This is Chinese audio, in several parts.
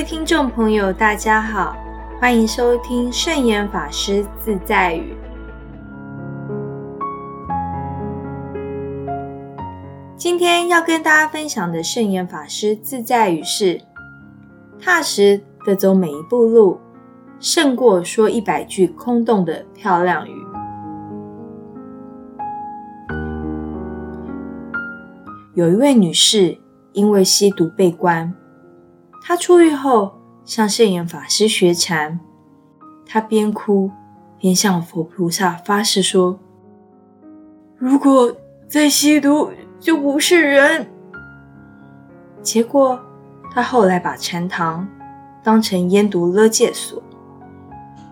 位听众朋友，大家好，欢迎收听圣严法师自在语。今天要跟大家分享的圣严法师自在语是：踏实的走每一步路，胜过说一百句空洞的漂亮语。有一位女士因为吸毒被关，他出狱后向圣严法师学禅，他边哭边向佛菩萨发誓说：“如果再吸毒，”就不是人。结果，他后来把禅堂当成烟毒勒戒所，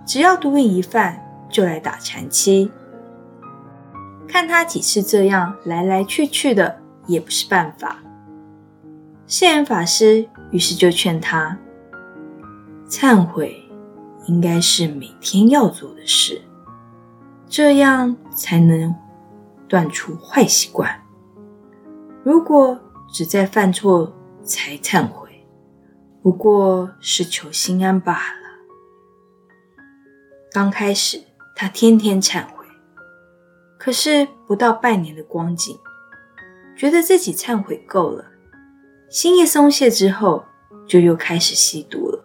只要毒瘾一犯，就来打禅期。看他几次这样来来去去的，也不是办法。圣严法师于是就劝他：忏悔应该是每天要做的事，这样才能断除坏习惯。如果只在犯错才忏悔，不过是求心安罢了。刚开始，他天天忏悔，可是不到半年的光景，觉得自己忏悔够了，心一松懈之后，就又开始吸毒了。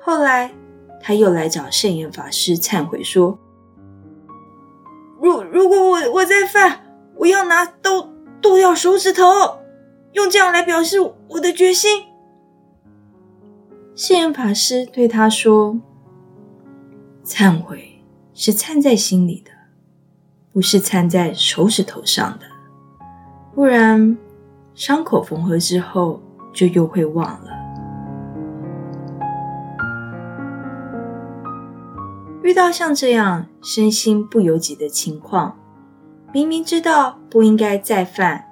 后来，他又来找圣严法师忏悔，说：“如如果我我再犯，我要拿刀。”剁掉手指头，用这样来表示我的决心。圣严法师对他说：“忏悔是忏在心里的，不是忏在手指头上的，不然伤口缝合之后就又会忘了。遇到像这样身心不由己的情况。”明明知道不应该再犯，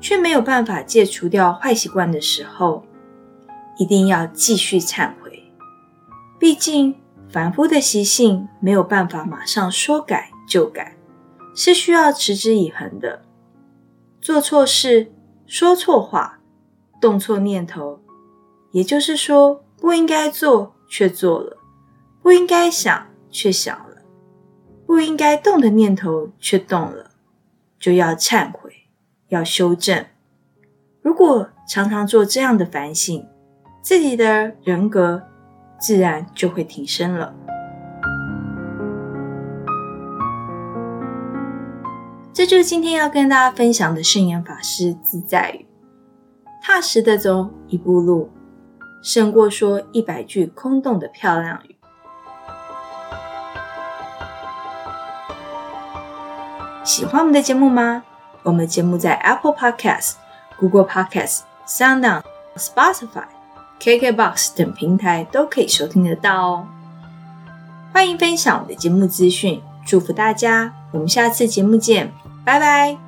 却没有办法戒除掉坏习惯的时候，一定要继续忏悔。毕竟凡夫的习性没有办法马上说改就改，是需要持之以恒的。做错事、说错话、动错念头，也就是说不应该做却做了，不应该想却想了，不应该动的念头却动了。就要忏悔，要修正。如果常常做这样的反省，自己的人格自然就会提升了。这就是今天要跟大家分享的圣严法师自在语：踏实的走一步路，胜过说一百句空洞的漂亮语。喜欢我们的节目吗？我们的节目在 Apple Podcast、Google Podcast、SoundOn、Spotify、KKBox 等平台都可以收听得到哦。欢迎分享我们的节目资讯，祝福大家！我们下次节目见，拜拜。